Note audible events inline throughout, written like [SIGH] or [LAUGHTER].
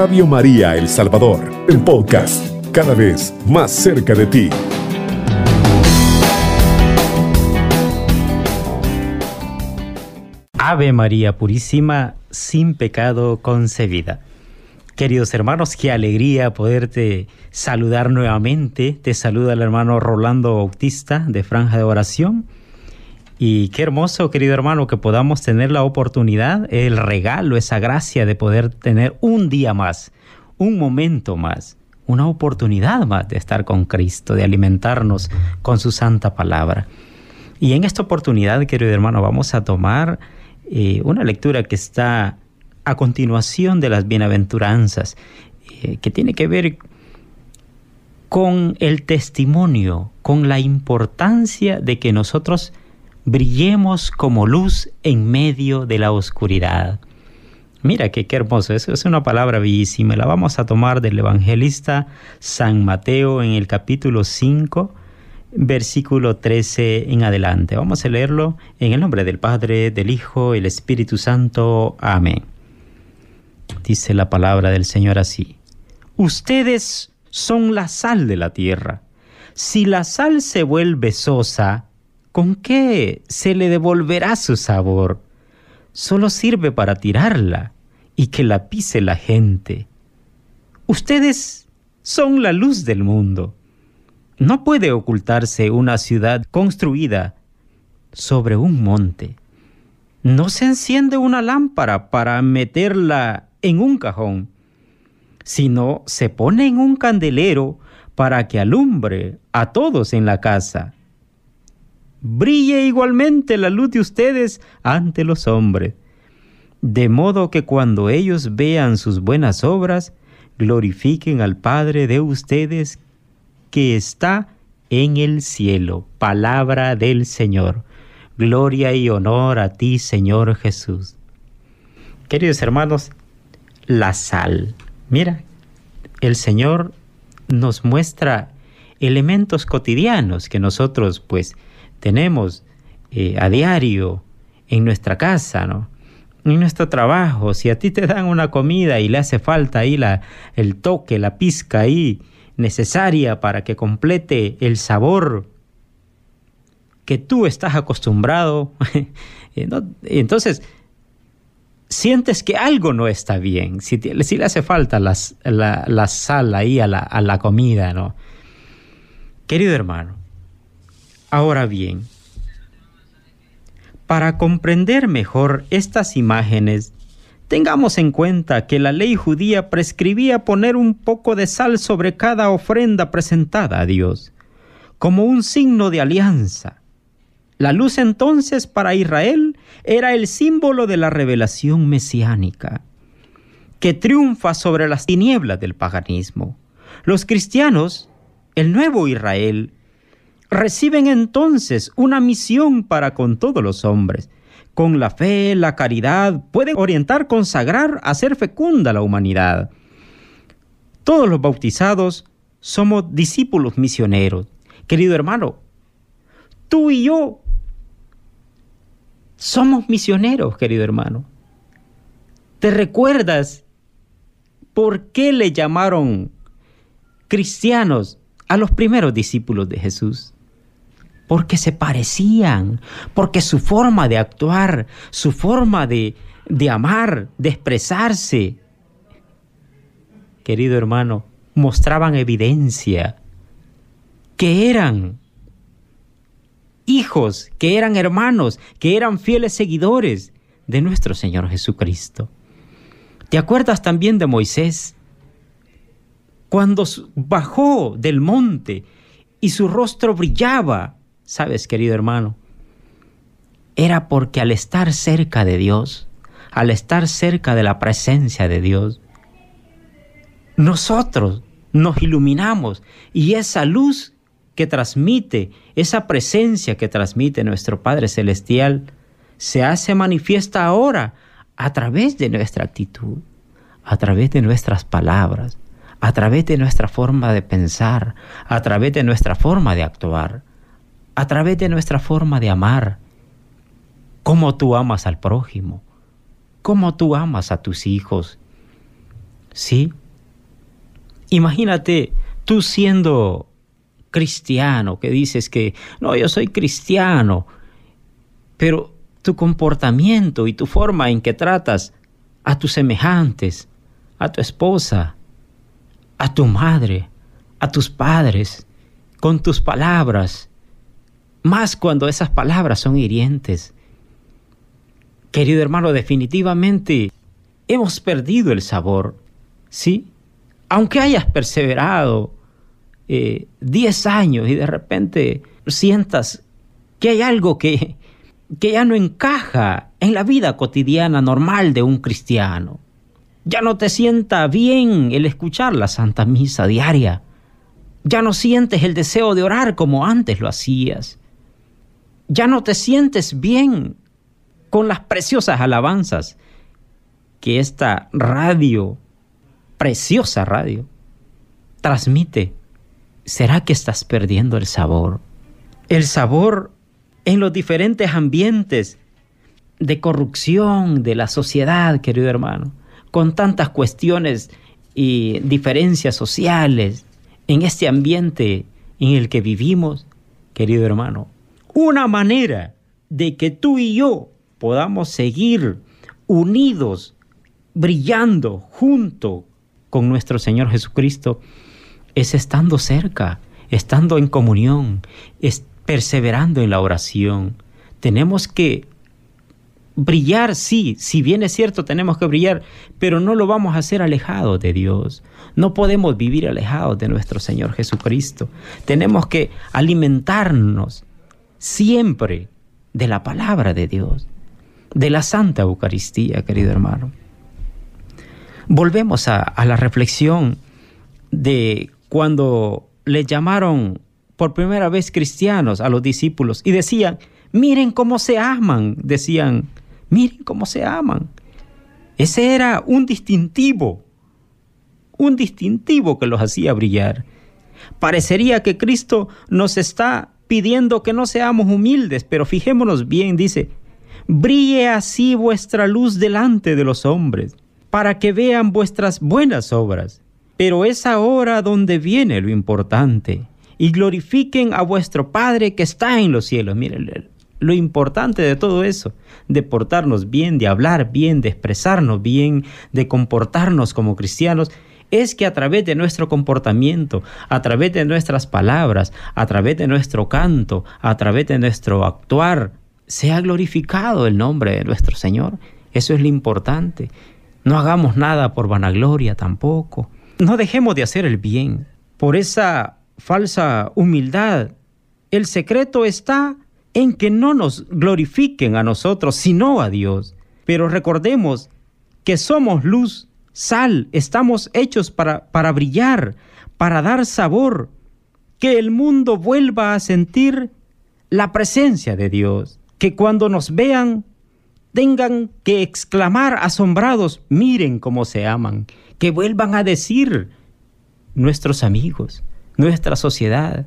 Radio María El Salvador, el podcast, cada vez más cerca de ti. Ave María Purísima, sin pecado concebida. Queridos hermanos, qué alegría poderte saludar nuevamente. Te saluda el hermano Rolando Bautista de Franja de Oración. Y qué hermoso, querido hermano, que podamos tener la oportunidad, el regalo, esa gracia de poder tener un día más, un momento más, una oportunidad más de estar con Cristo, de alimentarnos con su santa palabra. Y en esta oportunidad, querido hermano, vamos a tomar eh, una lectura que está a continuación de las bienaventuranzas, eh, que tiene que ver con el testimonio, con la importancia de que nosotros brillemos como luz en medio de la oscuridad. Mira qué hermoso, eso es una palabra bellísima. La vamos a tomar del evangelista San Mateo en el capítulo 5, versículo 13 en adelante. Vamos a leerlo en el nombre del Padre, del Hijo el Espíritu Santo. Amén. Dice la palabra del Señor así. Ustedes son la sal de la tierra. Si la sal se vuelve sosa, ¿con qué se le devolverá su sabor? Solo sirve para tirarla y que la pise la gente. Ustedes son la luz del mundo. No puede ocultarse una ciudad construida sobre un monte. No se enciende una lámpara para meterla en un cajón, sino se pone en un candelero para que alumbre a todos en la casa. Brille igualmente la luz de ustedes ante los hombres, de modo que cuando ellos vean sus buenas obras, glorifiquen al Padre de ustedes que está en el cielo. Palabra del Señor. Gloria y honor a ti, Señor Jesús. Queridos hermanos, la sal. Mira, el Señor nos muestra elementos cotidianos que nosotros pues tenemos eh, a diario en nuestra casa, ¿no? En nuestro trabajo, si a ti te dan una comida y le hace falta ahí la, el toque, la pizca ahí necesaria para que complete el sabor que tú estás acostumbrado, [LAUGHS] eh, entonces sientes que algo no está bien, si, le hace falta la, la, sal ahí a la, a la comida, ¿no? Querido hermano, ahora bien, para comprender mejor estas imágenes, tengamos en cuenta que la ley judía prescribía poner un poco de sal sobre cada ofrenda presentada a Dios, como un signo de alianza. La luz entonces para Israel era el símbolo de la revelación mesiánica, que triunfa sobre las tinieblas del paganismo. Los cristianos, el nuevo Israel, reciben entonces una misión para con todos los hombres. Con la fe, la caridad, pueden orientar, consagrar, hacer fecunda la humanidad. Todos los bautizados somos discípulos misioneros. Querido hermano, tú y yo somos misioneros, querido hermano. ¿Te recuerdas por qué le llamaron cristianos a los primeros discípulos de Jesús? porque se parecían, porque su forma de actuar, su forma de, de amar, de expresarse, querido hermano, mostraban evidencia que eran hijos, que eran hermanos, que eran fieles seguidores de nuestro Señor Jesucristo. ¿Te acuerdas también de Moisés? Cuando bajó del monte y su rostro brillaba Sabes, querido hermano, era porque al estar cerca de Dios, al estar cerca de la presencia de Dios, nosotros nos iluminamos y esa luz que transmite, esa presencia que transmite nuestro Padre Celestial, se hace manifiesta ahora a través de nuestra actitud, a través de nuestras palabras, a través de nuestra forma de pensar, a través de nuestra forma de actuar a través de nuestra forma de amar, cómo tú amas al prójimo, cómo tú amas a tus hijos, ¿Sí? Imagínate tú siendo cristiano, que dices que, no, yo soy cristiano, pero tu comportamiento y tu forma en que tratas a tus semejantes, a tu esposa, a tu madre, a tus padres, con tus palabras, más cuando esas palabras son hirientes. Querido hermano, definitivamente hemos perdido el sabor, ¿sí? Aunque hayas perseverado 10 eh, años y de repente sientas que hay algo que, que ya no encaja en la vida cotidiana normal de un cristiano. Ya no te sienta bien el escuchar la Santa Misa diaria. Ya no sientes el deseo de orar como antes lo hacías. Ya no te sientes bien con las preciosas alabanzas que esta radio, preciosa radio, transmite. ¿Será que estás perdiendo el sabor? El sabor en los diferentes ambientes de corrupción de la sociedad, querido hermano, con tantas cuestiones y diferencias sociales, en este ambiente en el que vivimos, querido hermano, una manera de que tú y yo podamos seguir unidos, brillando junto con nuestro Señor Jesucristo, es estando cerca, estando en comunión, es perseverando en la oración. Tenemos que brillar, sí, si bien es cierto, tenemos que brillar, pero no lo vamos a hacer alejados de Dios. No podemos vivir alejados de nuestro Señor Jesucristo. Tenemos que alimentarnos siempre de la palabra de Dios, de la Santa Eucaristía, querido hermano. Volvemos a, a la reflexión de cuando le llamaron por primera vez cristianos a los discípulos y decían, miren cómo se aman, decían, miren cómo se aman. Ese era un distintivo, un distintivo que los hacía brillar. Parecería que Cristo nos está pidiendo que no seamos humildes, pero fijémonos bien, dice, brille así vuestra luz delante de los hombres, para que vean vuestras buenas obras pero es ahora donde viene lo importante. Y glorifiquen a vuestro Padre que está en los cielos. Miren, lo importante de todo eso, de portarnos bien, de hablar bien, de expresarnos bien, de comportarnos como cristianos, es que a través de nuestro comportamiento, a través de nuestras palabras, a través de nuestro canto, a través de nuestro actuar, sea glorificado el nombre de nuestro Señor. Eso es lo importante. No hagamos nada por vanagloria tampoco. No dejemos de hacer el bien por esa falsa humildad. El secreto está en que no nos glorifiquen a nosotros, sino a Dios. Pero recordemos que somos luz, sal, estamos hechos para, para brillar, para dar sabor, que el mundo vuelva a sentir la presencia de Dios, que cuando nos vean tengan que exclamar asombrados, miren cómo se aman, que vuelvan a decir nuestros amigos, nuestra sociedad,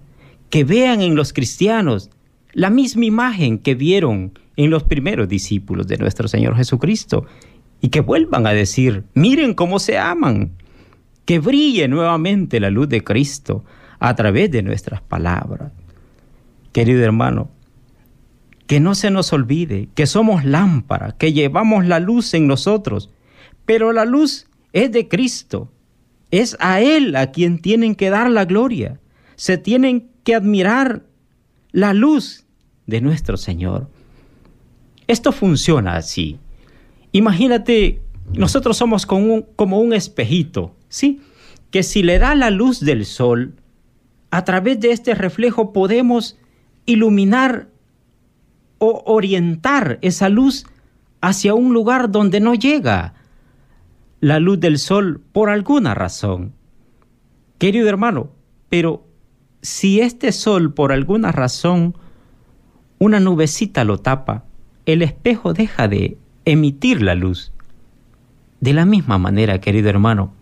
que vean en los cristianos la misma imagen que vieron en los primeros discípulos de nuestro Señor Jesucristo y que vuelvan a decir, miren cómo se aman, que brille nuevamente la luz de Cristo a través de nuestras palabras. Querido hermano, que no se nos olvide que somos lámpara, que llevamos la luz en nosotros, pero la luz es de Cristo. Es a Él a quien tienen que dar la gloria. Se tienen que admirar la luz de nuestro Señor. Esto funciona así. Imagínate, nosotros somos como un, como un espejito, ¿sí? Que si le da la luz del sol, a través de este reflejo podemos iluminar o orientar esa luz hacia un lugar donde no llega la luz del sol por alguna razón. Querido hermano, pero si este sol por alguna razón una nubecita lo tapa, el espejo deja de emitir la luz. De la misma manera, querido hermano,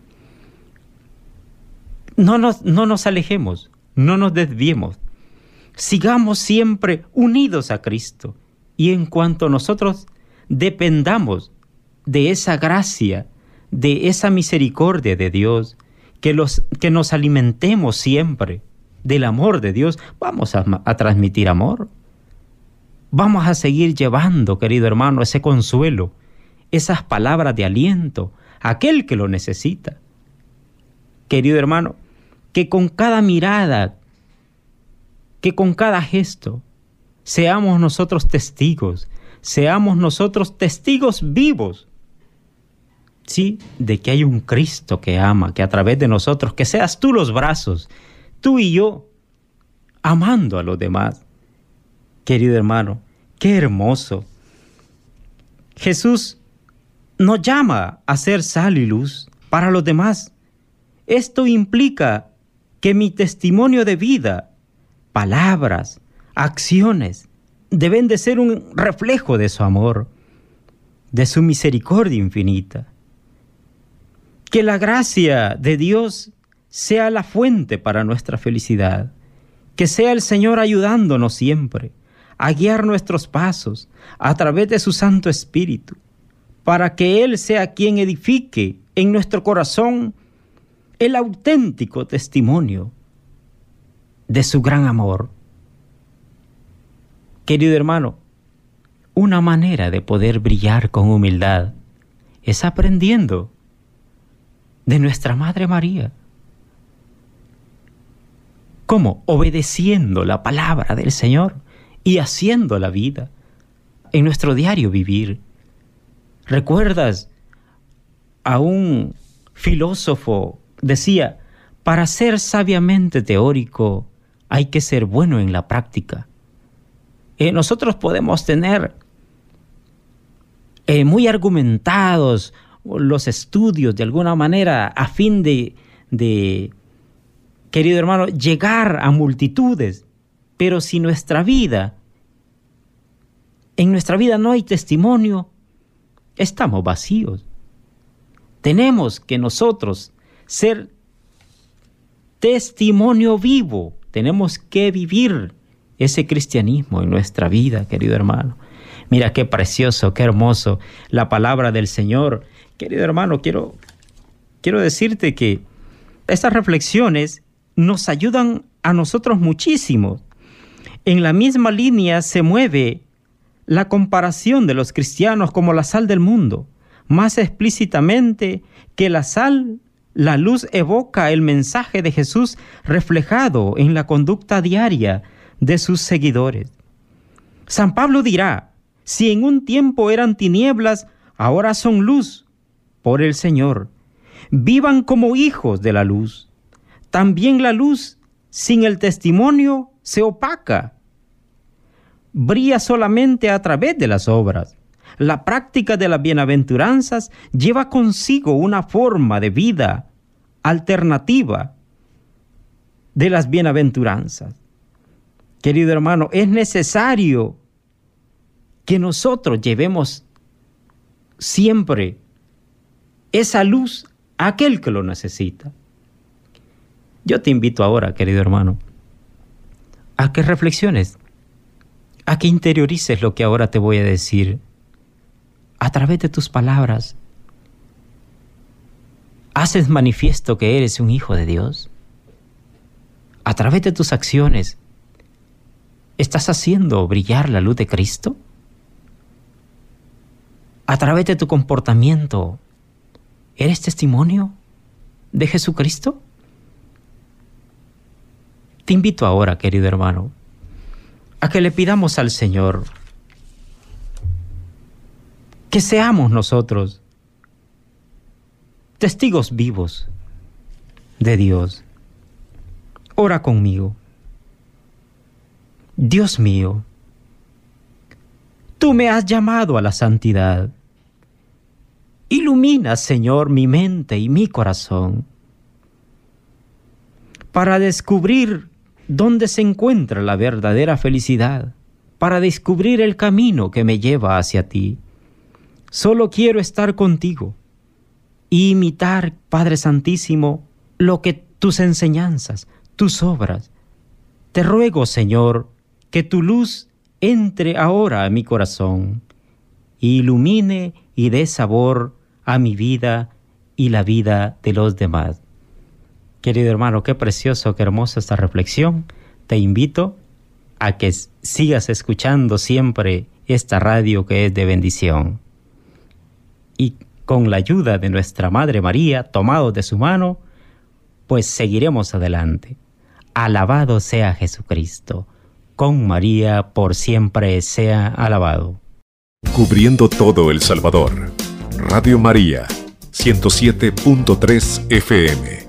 no nos, no nos alejemos, no nos desviemos, sigamos siempre unidos a Cristo y en cuanto nosotros dependamos de esa gracia, de esa misericordia de Dios, que, los, que nos alimentemos siempre del amor de Dios, vamos a, transmitir amor. Vamos a seguir llevando, querido hermano, ese consuelo, esas palabras de aliento a aquel que lo necesita. Querido hermano, que con cada mirada, que con cada gesto, seamos nosotros testigos, seamos nosotros testigos vivos, sí, de que hay un Cristo que ama, que a través de nosotros, que seas tú los brazos, tú y yo, amando a los demás Querido hermano, qué hermoso. Jesús nos llama a ser sal y luz para los demás. Esto implica que mi testimonio de vida, palabras, acciones, deben de ser un reflejo de su amor, de su misericordia infinita. Que la gracia de Dios sea la fuente para nuestra felicidad, que sea el Señor ayudándonos siempre a guiar nuestros pasos a través de su Santo Espíritu, para que Él sea quien edifique en nuestro corazón el auténtico testimonio de su gran amor. Querido hermano, una manera de poder brillar con humildad es aprendiendo de nuestra Madre María. ¿Cómo? Obedeciendo la palabra del Señor y haciendo la vida en nuestro diario vivir. ¿Recuerdas a un filósofo decía, para ser sabiamente teórico hay que ser bueno en la práctica? Eh, nosotros podemos tener eh, muy argumentados los estudios de alguna manera a fin de, de, querido hermano, llegar a multitudes, pero si nuestra vida, en nuestra vida no hay testimonio, estamos vacíos. Tenemos que nosotros ser testimonio vivo. Tenemos que vivir ese cristianismo en nuestra vida, querido hermano. Mira qué precioso, qué hermoso la palabra del Señor. Querido hermano, quiero, quiero decirte que estas reflexiones nos ayudan a nosotros muchísimo en la misma línea se mueve la comparación de los cristianos como la sal del mundo, más explícitamente que la sal, la luz evoca el mensaje de Jesús reflejado en la conducta diaria de sus seguidores. San Pablo dirá, si en un tiempo eran tinieblas, ahora son luz por el Señor. Vivan como hijos de la luz. También la luz sin el testimonio se opaca. Brilla solamente a través de las obras. La práctica de las bienaventuranzas lleva consigo una forma de vida alternativa de las bienaventuranzas. Querido hermano, es necesario que nosotros llevemos siempre esa luz a aquel que lo necesita. Yo te invito ahora, querido hermano, a que reflexiones, a que interiorices lo que ahora te voy a decir a través de tus palabras. ¿Haces manifiesto que eres un hijo de Dios? A través de tus acciones, ¿estás haciendo brillar la luz de Cristo? A través de tu comportamiento, ¿eres testimonio de Jesucristo? Te invito ahora, querido hermano, a que le pidamos al Señor que seamos nosotros testigos vivos de Dios. Ora conmigo. Dios mío, tú me has llamado a la santidad. Ilumina, Señor, mi mente y mi corazón para descubrir dónde se encuentra la verdadera felicidad, para descubrir el camino que me lleva hacia ti. Solo quiero estar contigo y imitar, Padre Santísimo, lo que tus enseñanzas, tus obras. Te ruego, Señor, que tu luz entre ahora a mi corazón, ilumine y dé sabor a mi vida y la vida de los demás. Querido hermano, qué precioso, qué hermosa esta reflexión. Te invito a que sigas escuchando siempre esta radio que es de bendición. Y con la ayuda de nuestra Madre María, tomados de su mano, pues seguiremos adelante. Alabado sea Jesucristo. Con María por siempre sea alabado. Cubriendo todo El Salvador. Radio María, 107.3 FM.